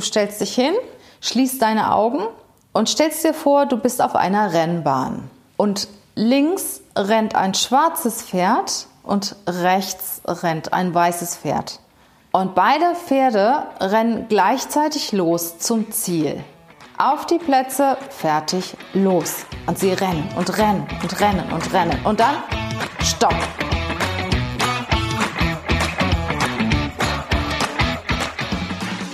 Du stellst dich hin, schließt deine Augen und stellst dir vor, du bist auf einer Rennbahn. Und links rennt ein schwarzes Pferd und rechts rennt ein weißes Pferd. Und beide Pferde rennen gleichzeitig los zum Ziel. Auf die Plätze, fertig, los. Und sie rennen und rennen und rennen und rennen. Und dann Stopp.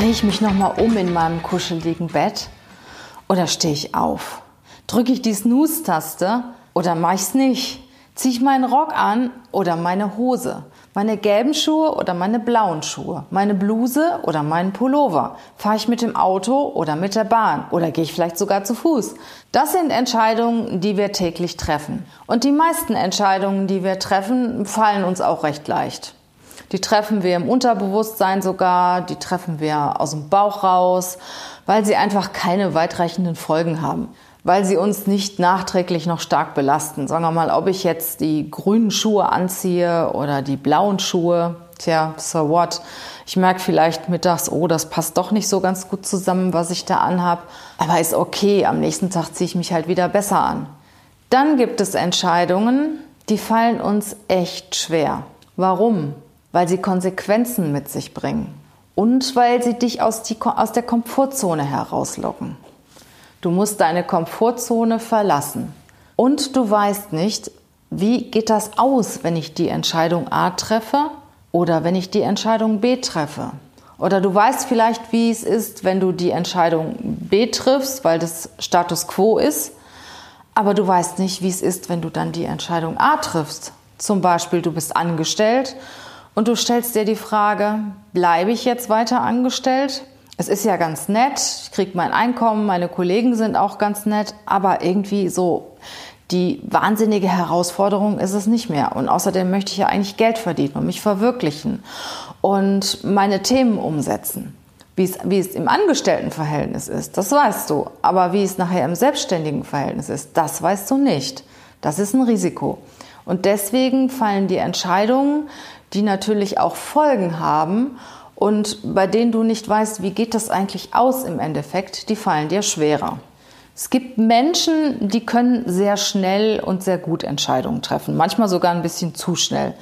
Drehe ich mich nochmal um in meinem kuscheligen Bett oder stehe ich auf? Drücke ich die Snooze-Taste oder mache ich es nicht? Ziehe ich meinen Rock an oder meine Hose? Meine gelben Schuhe oder meine blauen Schuhe? Meine Bluse oder meinen Pullover? Fahre ich mit dem Auto oder mit der Bahn? Oder gehe ich vielleicht sogar zu Fuß? Das sind Entscheidungen, die wir täglich treffen. Und die meisten Entscheidungen, die wir treffen, fallen uns auch recht leicht. Die treffen wir im Unterbewusstsein sogar, die treffen wir aus dem Bauch raus, weil sie einfach keine weitreichenden Folgen haben. Weil sie uns nicht nachträglich noch stark belasten. Sagen wir mal, ob ich jetzt die grünen Schuhe anziehe oder die blauen Schuhe. Tja, so what? Ich merke vielleicht mittags, oh, das passt doch nicht so ganz gut zusammen, was ich da anhab. Aber ist okay, am nächsten Tag ziehe ich mich halt wieder besser an. Dann gibt es Entscheidungen, die fallen uns echt schwer. Warum? Weil sie Konsequenzen mit sich bringen und weil sie dich aus, die, aus der Komfortzone herauslocken. Du musst deine Komfortzone verlassen und du weißt nicht, wie geht das aus, wenn ich die Entscheidung A treffe oder wenn ich die Entscheidung B treffe. Oder du weißt vielleicht, wie es ist, wenn du die Entscheidung B triffst, weil das Status quo ist, aber du weißt nicht, wie es ist, wenn du dann die Entscheidung A triffst. Zum Beispiel, du bist angestellt und du stellst dir die Frage, bleibe ich jetzt weiter angestellt? Es ist ja ganz nett, ich kriege mein Einkommen, meine Kollegen sind auch ganz nett, aber irgendwie so die wahnsinnige Herausforderung ist es nicht mehr. Und außerdem möchte ich ja eigentlich Geld verdienen und mich verwirklichen und meine Themen umsetzen. Wie es, wie es im Angestelltenverhältnis ist, das weißt du. Aber wie es nachher im selbstständigen Verhältnis ist, das weißt du nicht. Das ist ein Risiko. Und deswegen fallen die Entscheidungen, die natürlich auch Folgen haben und bei denen du nicht weißt, wie geht das eigentlich aus im Endeffekt, die fallen dir schwerer. Es gibt Menschen, die können sehr schnell und sehr gut Entscheidungen treffen, manchmal sogar ein bisschen zu schnell.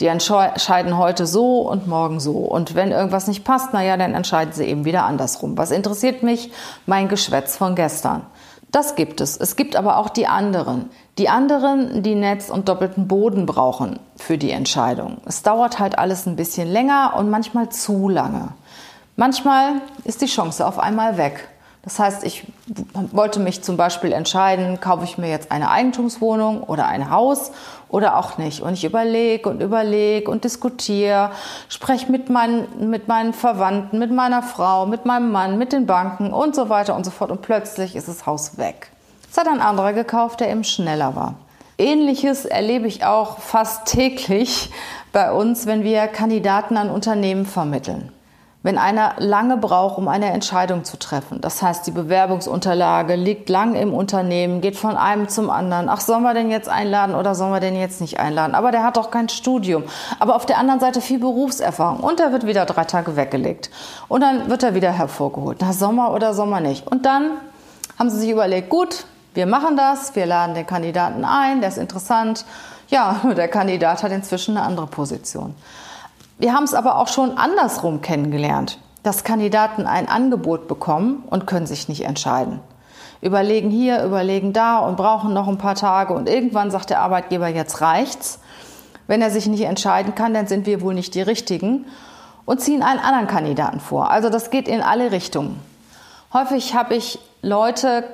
Die entscheiden heute so und morgen so. Und wenn irgendwas nicht passt, naja, dann entscheiden sie eben wieder andersrum. Was interessiert mich? Mein Geschwätz von gestern. Das gibt es. Es gibt aber auch die anderen. Die anderen, die Netz und doppelten Boden brauchen für die Entscheidung. Es dauert halt alles ein bisschen länger und manchmal zu lange. Manchmal ist die Chance auf einmal weg. Das heißt, ich wollte mich zum Beispiel entscheiden, kaufe ich mir jetzt eine Eigentumswohnung oder ein Haus oder auch nicht. Und ich überlege und überlege und diskutiere, spreche mit meinen, mit meinen Verwandten, mit meiner Frau, mit meinem Mann, mit den Banken und so weiter und so fort. Und plötzlich ist das Haus weg. Es hat ein anderer gekauft, der eben schneller war. Ähnliches erlebe ich auch fast täglich bei uns, wenn wir Kandidaten an Unternehmen vermitteln. Wenn einer lange braucht, um eine Entscheidung zu treffen, das heißt, die Bewerbungsunterlage liegt lang im Unternehmen, geht von einem zum anderen. Ach, sollen wir den jetzt einladen oder sollen wir den jetzt nicht einladen? Aber der hat doch kein Studium. Aber auf der anderen Seite viel Berufserfahrung. Und er wird wieder drei Tage weggelegt. Und dann wird er wieder hervorgeholt. Na, Sommer oder Sommer nicht. Und dann haben sie sich überlegt, gut, wir machen das, wir laden den Kandidaten ein, der ist interessant. Ja, der Kandidat hat inzwischen eine andere Position. Wir haben es aber auch schon andersrum kennengelernt, dass Kandidaten ein Angebot bekommen und können sich nicht entscheiden. Überlegen hier, überlegen da und brauchen noch ein paar Tage und irgendwann sagt der Arbeitgeber, jetzt reicht's. Wenn er sich nicht entscheiden kann, dann sind wir wohl nicht die Richtigen und ziehen einen anderen Kandidaten vor. Also das geht in alle Richtungen. Häufig habe ich Leute,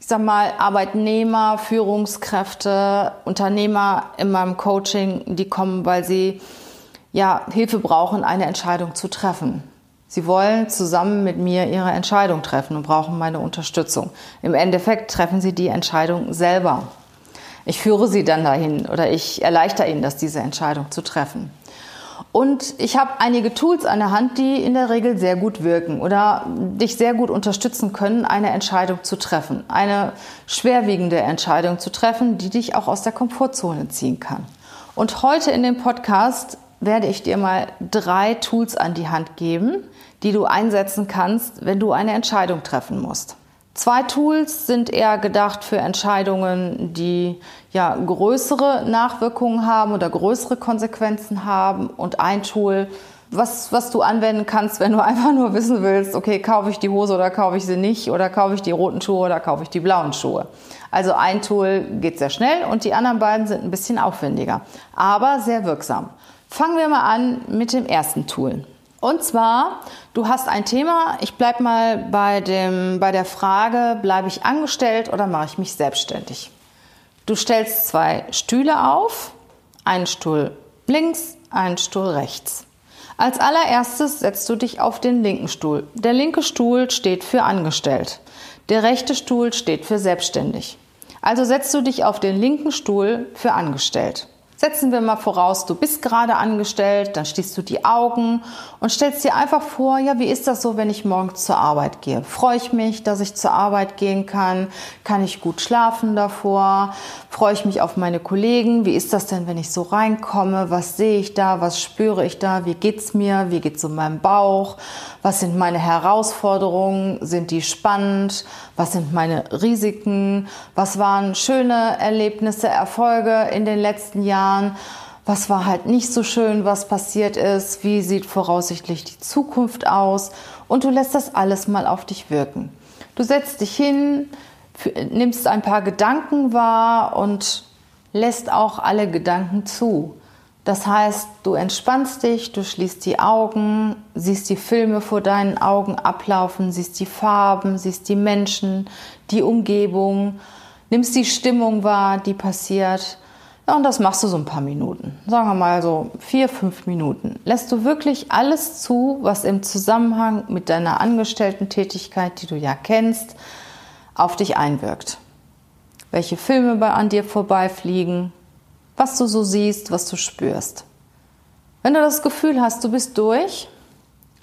ich sag mal, Arbeitnehmer, Führungskräfte, Unternehmer in meinem Coaching, die kommen, weil sie ja Hilfe brauchen, eine Entscheidung zu treffen. Sie wollen zusammen mit mir ihre Entscheidung treffen und brauchen meine Unterstützung. Im Endeffekt treffen sie die Entscheidung selber. Ich führe sie dann dahin oder ich erleichter ihnen das, diese Entscheidung zu treffen. Und ich habe einige Tools an der Hand, die in der Regel sehr gut wirken oder dich sehr gut unterstützen können, eine Entscheidung zu treffen. Eine schwerwiegende Entscheidung zu treffen, die dich auch aus der Komfortzone ziehen kann. Und heute in dem Podcast werde ich dir mal drei Tools an die Hand geben, die du einsetzen kannst, wenn du eine Entscheidung treffen musst. Zwei Tools sind eher gedacht für Entscheidungen, die ja größere Nachwirkungen haben oder größere Konsequenzen haben und ein Tool, was, was du anwenden kannst, wenn du einfach nur wissen willst, okay, kaufe ich die Hose oder kaufe ich sie nicht oder kaufe ich die roten Schuhe oder kaufe ich die blauen Schuhe. Also ein Tool geht sehr schnell und die anderen beiden sind ein bisschen aufwendiger, aber sehr wirksam. Fangen wir mal an mit dem ersten Tool. Und zwar, du hast ein Thema, ich bleibe mal bei, dem, bei der Frage, bleibe ich angestellt oder mache ich mich selbstständig? Du stellst zwei Stühle auf, einen Stuhl links, einen Stuhl rechts. Als allererstes setzt du dich auf den linken Stuhl. Der linke Stuhl steht für angestellt. Der rechte Stuhl steht für selbstständig. Also setzt du dich auf den linken Stuhl für angestellt. Setzen wir mal voraus, du bist gerade angestellt, dann schließt du die Augen und stellst dir einfach vor, ja, wie ist das so, wenn ich morgens zur Arbeit gehe? Freue ich mich, dass ich zur Arbeit gehen kann? Kann ich gut schlafen davor? Freue ich mich auf meine Kollegen? Wie ist das denn, wenn ich so reinkomme? Was sehe ich da? Was spüre ich da? Wie geht's mir? Wie geht's um meinen Bauch? Was sind meine Herausforderungen? Sind die spannend? Was sind meine Risiken? Was waren schöne Erlebnisse, Erfolge in den letzten Jahren? Was war halt nicht so schön, was passiert ist? Wie sieht voraussichtlich die Zukunft aus? Und du lässt das alles mal auf dich wirken. Du setzt dich hin, nimmst ein paar Gedanken wahr und lässt auch alle Gedanken zu. Das heißt, du entspannst dich, du schließt die Augen, siehst die Filme vor deinen Augen ablaufen, siehst die Farben, siehst die Menschen, die Umgebung, nimmst die Stimmung wahr, die passiert. Ja, und das machst du so ein paar Minuten. Sagen wir mal so vier, fünf Minuten. Lässt du wirklich alles zu, was im Zusammenhang mit deiner Angestellten-Tätigkeit, die du ja kennst, auf dich einwirkt. Welche Filme an dir vorbeifliegen, was du so siehst, was du spürst. Wenn du das Gefühl hast, du bist durch,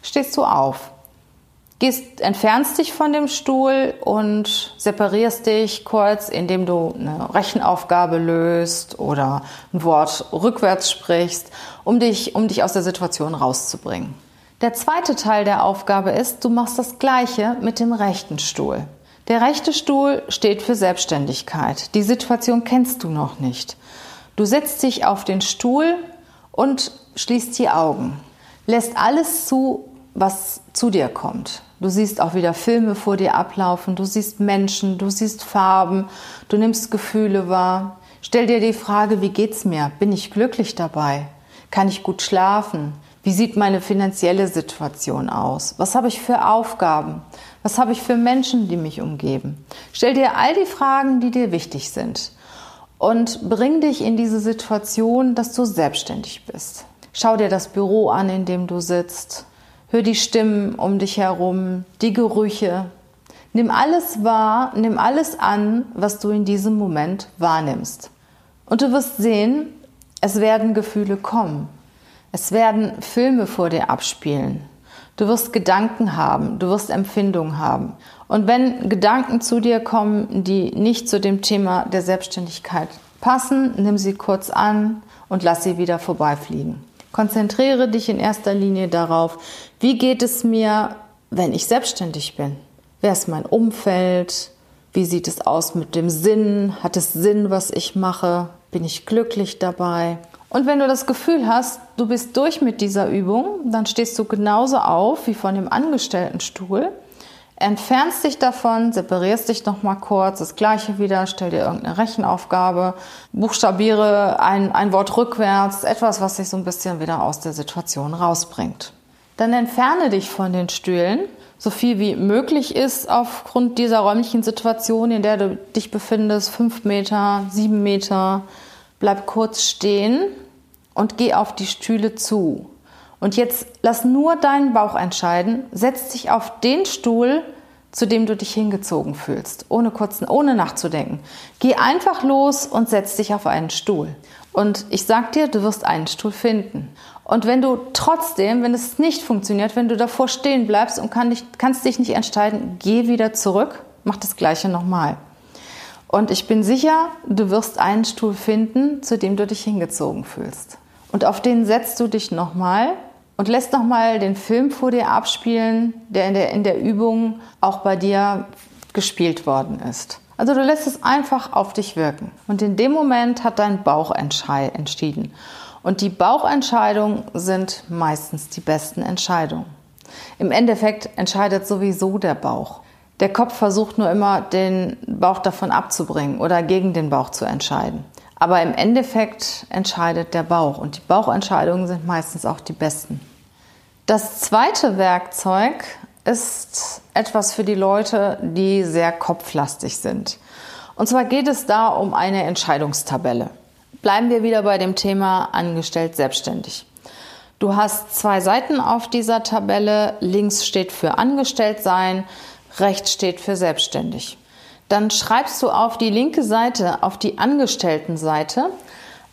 stehst du auf. Gehst, entfernst dich von dem Stuhl und separierst dich kurz, indem du eine Rechenaufgabe löst oder ein Wort rückwärts sprichst, um dich, um dich aus der Situation rauszubringen. Der zweite Teil der Aufgabe ist, du machst das Gleiche mit dem rechten Stuhl. Der rechte Stuhl steht für Selbstständigkeit. Die Situation kennst du noch nicht. Du setzt dich auf den Stuhl und schließt die Augen. Lässt alles zu, was zu dir kommt. Du siehst auch wieder Filme vor dir ablaufen, du siehst Menschen, du siehst Farben, du nimmst Gefühle wahr. Stell dir die Frage, wie geht's mir? Bin ich glücklich dabei? Kann ich gut schlafen? Wie sieht meine finanzielle Situation aus? Was habe ich für Aufgaben? Was habe ich für Menschen, die mich umgeben? Stell dir all die Fragen, die dir wichtig sind und bring dich in diese Situation, dass du selbstständig bist. Schau dir das Büro an, in dem du sitzt. Hör die Stimmen um dich herum, die Gerüche. Nimm alles wahr, nimm alles an, was du in diesem Moment wahrnimmst. Und du wirst sehen, es werden Gefühle kommen. Es werden Filme vor dir abspielen. Du wirst Gedanken haben, du wirst Empfindungen haben. Und wenn Gedanken zu dir kommen, die nicht zu dem Thema der Selbstständigkeit passen, nimm sie kurz an und lass sie wieder vorbeifliegen. Konzentriere dich in erster Linie darauf, wie geht es mir, wenn ich selbstständig bin? Wer ist mein Umfeld? Wie sieht es aus mit dem Sinn? Hat es Sinn, was ich mache? Bin ich glücklich dabei? Und wenn du das Gefühl hast, du bist durch mit dieser Übung, dann stehst du genauso auf wie von dem Angestelltenstuhl, entfernst dich davon, separierst dich nochmal kurz, das gleiche wieder, stell dir irgendeine Rechenaufgabe, buchstabiere ein, ein Wort rückwärts, etwas, was dich so ein bisschen wieder aus der Situation rausbringt. Dann entferne dich von den Stühlen, so viel wie möglich ist aufgrund dieser räumlichen Situation, in der du dich befindest, fünf Meter, sieben Meter. Bleib kurz stehen und geh auf die Stühle zu. Und jetzt lass nur deinen Bauch entscheiden. Setz dich auf den Stuhl, zu dem du dich hingezogen fühlst, ohne kurz, ohne nachzudenken. Geh einfach los und setz dich auf einen Stuhl. Und ich sag dir, du wirst einen Stuhl finden. Und wenn du trotzdem, wenn es nicht funktioniert, wenn du davor stehen bleibst und kann dich, kannst dich nicht entscheiden, geh wieder zurück, mach das Gleiche nochmal. Und ich bin sicher, du wirst einen Stuhl finden, zu dem du dich hingezogen fühlst. Und auf den setzt du dich nochmal und lässt nochmal den Film vor dir abspielen, der in, der in der Übung auch bei dir gespielt worden ist. Also du lässt es einfach auf dich wirken. Und in dem Moment hat dein Bauch entschieden. Und die Bauchentscheidungen sind meistens die besten Entscheidungen. Im Endeffekt entscheidet sowieso der Bauch. Der Kopf versucht nur immer, den Bauch davon abzubringen oder gegen den Bauch zu entscheiden. Aber im Endeffekt entscheidet der Bauch und die Bauchentscheidungen sind meistens auch die besten. Das zweite Werkzeug ist etwas für die Leute, die sehr kopflastig sind. Und zwar geht es da um eine Entscheidungstabelle. Bleiben wir wieder bei dem Thema angestellt selbstständig. Du hast zwei Seiten auf dieser Tabelle. Links steht für angestellt sein, rechts steht für selbstständig. Dann schreibst du auf die linke Seite, auf die Angestelltenseite,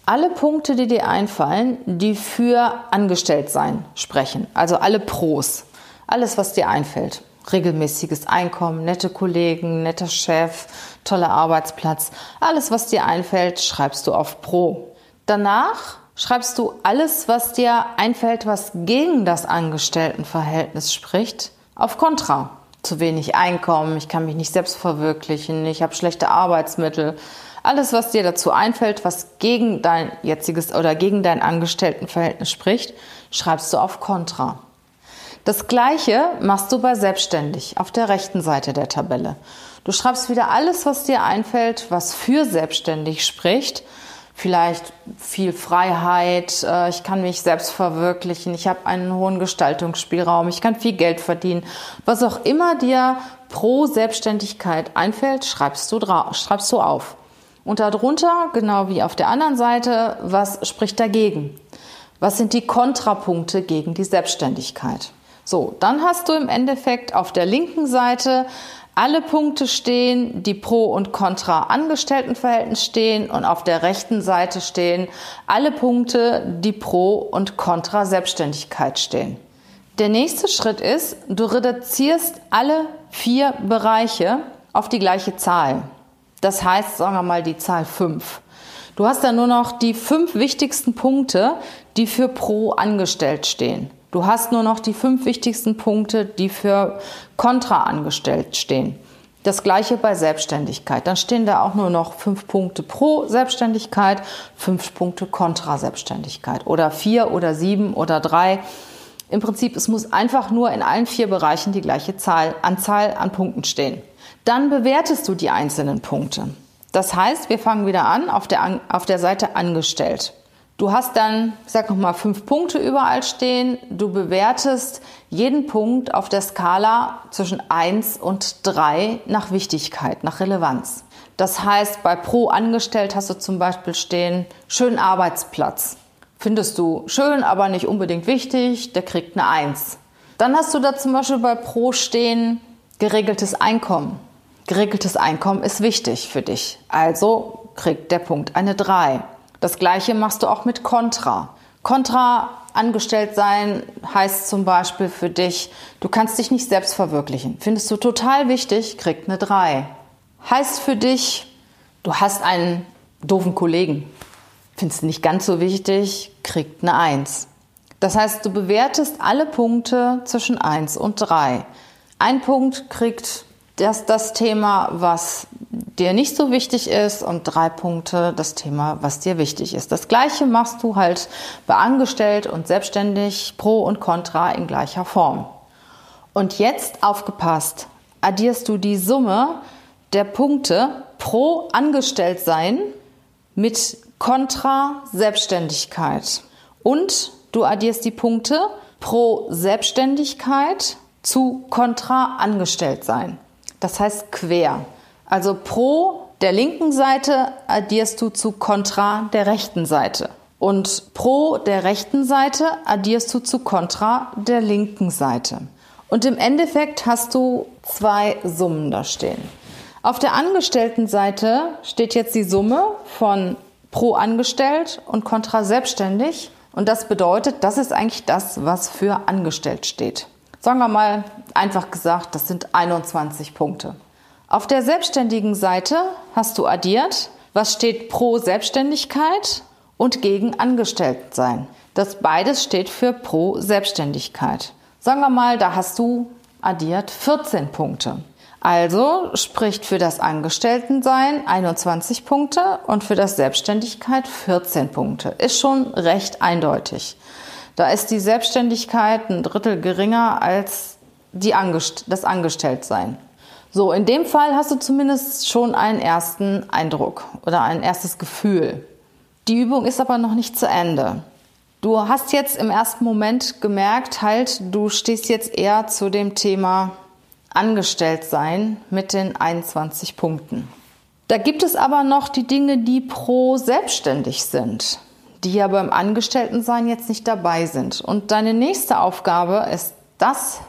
alle Punkte, die dir einfallen, die für Angestelltsein sprechen. Also alle Pros. Alles, was dir einfällt. Regelmäßiges Einkommen, nette Kollegen, netter Chef, toller Arbeitsplatz. Alles, was dir einfällt, schreibst du auf Pro. Danach schreibst du alles, was dir einfällt, was gegen das Angestelltenverhältnis spricht, auf Kontra. Zu wenig Einkommen, ich kann mich nicht selbst verwirklichen, ich habe schlechte Arbeitsmittel. Alles, was dir dazu einfällt, was gegen dein jetziges oder gegen dein Angestelltenverhältnis spricht, schreibst du auf Kontra. Das gleiche machst du bei selbstständig auf der rechten Seite der Tabelle. Du schreibst wieder alles, was dir einfällt, was für selbstständig spricht. Vielleicht viel Freiheit, äh, ich kann mich selbst verwirklichen, ich habe einen hohen Gestaltungsspielraum, ich kann viel Geld verdienen. Was auch immer dir pro Selbstständigkeit einfällt, schreibst du, schreibst du auf. Und darunter, genau wie auf der anderen Seite, was spricht dagegen? Was sind die Kontrapunkte gegen die Selbstständigkeit? So, dann hast du im Endeffekt auf der linken Seite alle Punkte stehen, die pro und contra Angestelltenverhältnis stehen und auf der rechten Seite stehen alle Punkte, die pro und contra Selbstständigkeit stehen. Der nächste Schritt ist, du reduzierst alle vier Bereiche auf die gleiche Zahl. Das heißt, sagen wir mal die Zahl 5. Du hast dann nur noch die fünf wichtigsten Punkte, die für pro angestellt stehen. Du hast nur noch die fünf wichtigsten Punkte, die für kontra angestellt stehen. Das gleiche bei Selbstständigkeit. Dann stehen da auch nur noch fünf Punkte pro Selbstständigkeit, fünf Punkte kontra Selbstständigkeit oder vier oder sieben oder drei. Im Prinzip, es muss einfach nur in allen vier Bereichen die gleiche Zahl, Anzahl an Punkten stehen. Dann bewertest du die einzelnen Punkte. Das heißt, wir fangen wieder an auf der, auf der Seite angestellt. Du hast dann, ich sag nochmal, fünf Punkte überall stehen. Du bewertest jeden Punkt auf der Skala zwischen eins und drei nach Wichtigkeit, nach Relevanz. Das heißt, bei Pro angestellt hast du zum Beispiel stehen, schönen Arbeitsplatz. Findest du schön, aber nicht unbedingt wichtig, der kriegt eine Eins. Dann hast du da zum Beispiel bei Pro stehen, geregeltes Einkommen. Geregeltes Einkommen ist wichtig für dich. Also kriegt der Punkt eine Drei. Das gleiche machst du auch mit Contra. Contra angestellt sein heißt zum Beispiel für dich, du kannst dich nicht selbst verwirklichen. Findest du total wichtig, kriegt eine 3. Heißt für dich, du hast einen doofen Kollegen. Findest du nicht ganz so wichtig, kriegt eine 1. Das heißt, du bewertest alle Punkte zwischen 1 und 3. Ein Punkt kriegt das, das Thema, was dir nicht so wichtig ist und drei Punkte das Thema, was dir wichtig ist. Das gleiche machst du halt bei angestellt und selbstständig, pro und contra in gleicher Form. Und jetzt aufgepasst, addierst du die Summe der Punkte pro angestellt sein mit contra Selbstständigkeit und du addierst die Punkte pro Selbstständigkeit zu kontra angestellt sein. Das heißt quer. Also pro der linken Seite addierst du zu kontra der rechten Seite. Und pro der rechten Seite addierst du zu kontra der linken Seite. Und im Endeffekt hast du zwei Summen da stehen. Auf der Angestelltenseite steht jetzt die Summe von pro angestellt und kontra selbstständig. Und das bedeutet, das ist eigentlich das, was für angestellt steht. Sagen wir mal einfach gesagt, das sind 21 Punkte. Auf der selbstständigen Seite hast du addiert, was steht pro Selbstständigkeit und gegen Angestelltsein. Das beides steht für pro Selbstständigkeit. Sagen wir mal, da hast du addiert 14 Punkte. Also spricht für das Angestelltensein 21 Punkte und für das Selbstständigkeit 14 Punkte. Ist schon recht eindeutig. Da ist die Selbstständigkeit ein Drittel geringer als die Angest das Angestelltsein. So, in dem Fall hast du zumindest schon einen ersten Eindruck oder ein erstes Gefühl. Die Übung ist aber noch nicht zu Ende. Du hast jetzt im ersten Moment gemerkt, halt, du stehst jetzt eher zu dem Thema angestellt sein mit den 21 Punkten. Da gibt es aber noch die Dinge, die pro selbstständig sind, die ja beim Angestelltensein jetzt nicht dabei sind. Und deine nächste Aufgabe ist das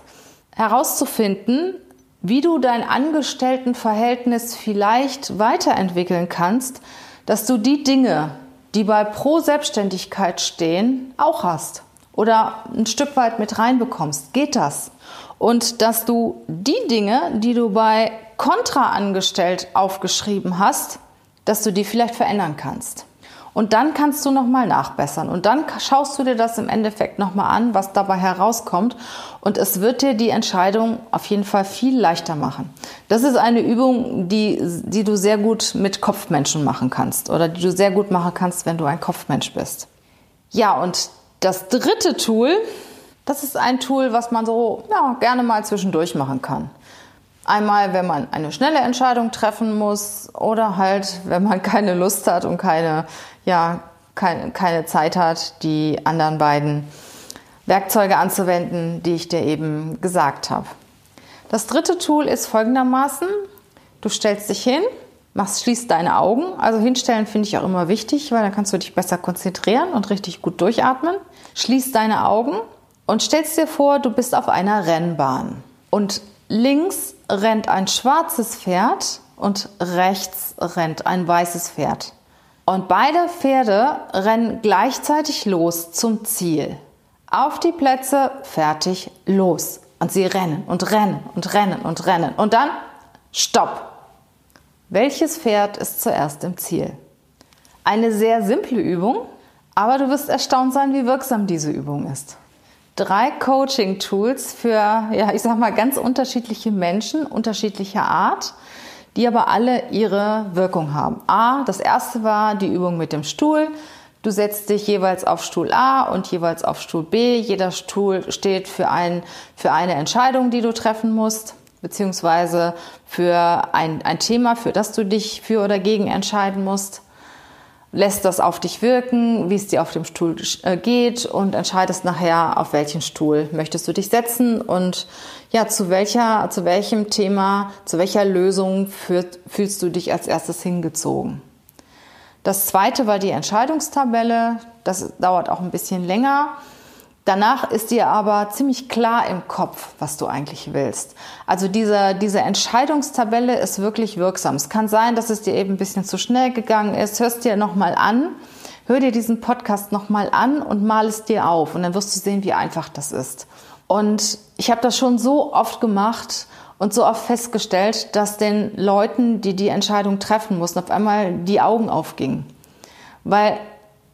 herauszufinden, wie du dein Angestelltenverhältnis vielleicht weiterentwickeln kannst, dass du die Dinge, die bei pro Selbstständigkeit stehen, auch hast oder ein Stück weit mit reinbekommst. Geht das? und dass du die Dinge, die du bei Kontra angestellt aufgeschrieben hast, dass du die vielleicht verändern kannst. Und dann kannst du nochmal nachbessern. Und dann schaust du dir das im Endeffekt nochmal an, was dabei herauskommt. Und es wird dir die Entscheidung auf jeden Fall viel leichter machen. Das ist eine Übung, die, die du sehr gut mit Kopfmenschen machen kannst. Oder die du sehr gut machen kannst, wenn du ein Kopfmensch bist. Ja, und das dritte Tool, das ist ein Tool, was man so ja, gerne mal zwischendurch machen kann. Einmal, wenn man eine schnelle Entscheidung treffen muss oder halt, wenn man keine Lust hat und keine, ja, keine, keine Zeit hat, die anderen beiden Werkzeuge anzuwenden, die ich dir eben gesagt habe. Das dritte Tool ist folgendermaßen. Du stellst dich hin, machst, schließt deine Augen. Also hinstellen finde ich auch immer wichtig, weil dann kannst du dich besser konzentrieren und richtig gut durchatmen. Schließ deine Augen und stellst dir vor, du bist auf einer Rennbahn und links rennt ein schwarzes Pferd und rechts rennt ein weißes Pferd. Und beide Pferde rennen gleichzeitig los zum Ziel. Auf die Plätze, fertig, los. Und sie rennen und rennen und rennen und rennen. Und dann, stopp. Welches Pferd ist zuerst im Ziel? Eine sehr simple Übung, aber du wirst erstaunt sein, wie wirksam diese Übung ist drei Coaching-Tools für, ja, ich sag mal, ganz unterschiedliche Menschen, unterschiedlicher Art, die aber alle ihre Wirkung haben. A, das erste war die Übung mit dem Stuhl. Du setzt dich jeweils auf Stuhl A und jeweils auf Stuhl B. Jeder Stuhl steht für, ein, für eine Entscheidung, die du treffen musst, beziehungsweise für ein, ein Thema, für das du dich für oder gegen entscheiden musst lässt das auf dich wirken, wie es dir auf dem Stuhl äh, geht und entscheidest nachher, auf welchen Stuhl möchtest du dich setzen und ja, zu welcher, zu welchem Thema, zu welcher Lösung fühlt, fühlst du dich als erstes hingezogen. Das zweite war die Entscheidungstabelle. Das dauert auch ein bisschen länger. Danach ist dir aber ziemlich klar im Kopf, was du eigentlich willst. Also diese, diese Entscheidungstabelle ist wirklich wirksam. Es kann sein, dass es dir eben ein bisschen zu schnell gegangen ist. Hörst dir nochmal an. Hör dir diesen Podcast nochmal an und mal es dir auf. Und dann wirst du sehen, wie einfach das ist. Und ich habe das schon so oft gemacht und so oft festgestellt, dass den Leuten, die die Entscheidung treffen mussten, auf einmal die Augen aufgingen. Weil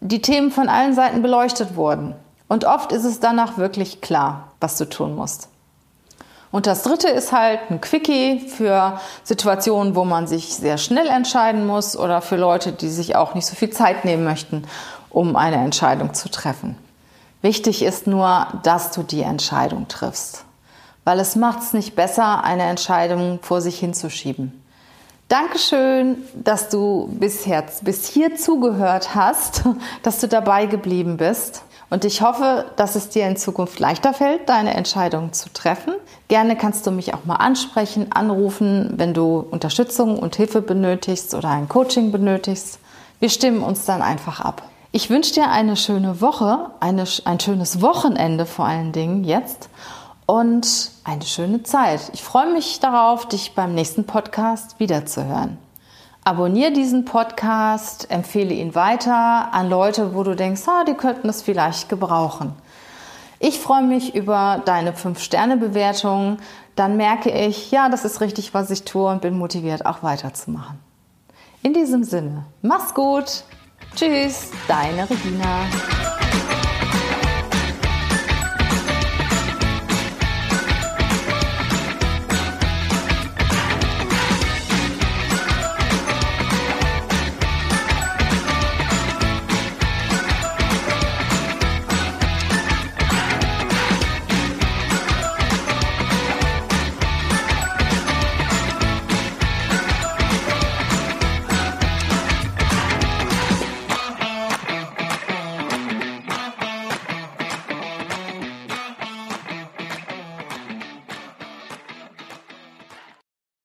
die Themen von allen Seiten beleuchtet wurden. Und oft ist es danach wirklich klar, was du tun musst. Und das dritte ist halt ein Quickie für Situationen, wo man sich sehr schnell entscheiden muss oder für Leute, die sich auch nicht so viel Zeit nehmen möchten, um eine Entscheidung zu treffen. Wichtig ist nur, dass du die Entscheidung triffst, weil es macht es nicht besser, eine Entscheidung vor sich hinzuschieben. Dankeschön, dass du bisher, bis hier zugehört hast, dass du dabei geblieben bist. Und ich hoffe, dass es dir in Zukunft leichter fällt, deine Entscheidungen zu treffen. Gerne kannst du mich auch mal ansprechen, anrufen, wenn du Unterstützung und Hilfe benötigst oder ein Coaching benötigst. Wir stimmen uns dann einfach ab. Ich wünsche dir eine schöne Woche, eine, ein schönes Wochenende vor allen Dingen jetzt und eine schöne Zeit. Ich freue mich darauf, dich beim nächsten Podcast wiederzuhören. Abonniere diesen Podcast, empfehle ihn weiter an Leute, wo du denkst, ah, die könnten es vielleicht gebrauchen. Ich freue mich über deine 5-Sterne-Bewertung. Dann merke ich, ja, das ist richtig, was ich tue und bin motiviert, auch weiterzumachen. In diesem Sinne, mach's gut. Tschüss, deine Regina.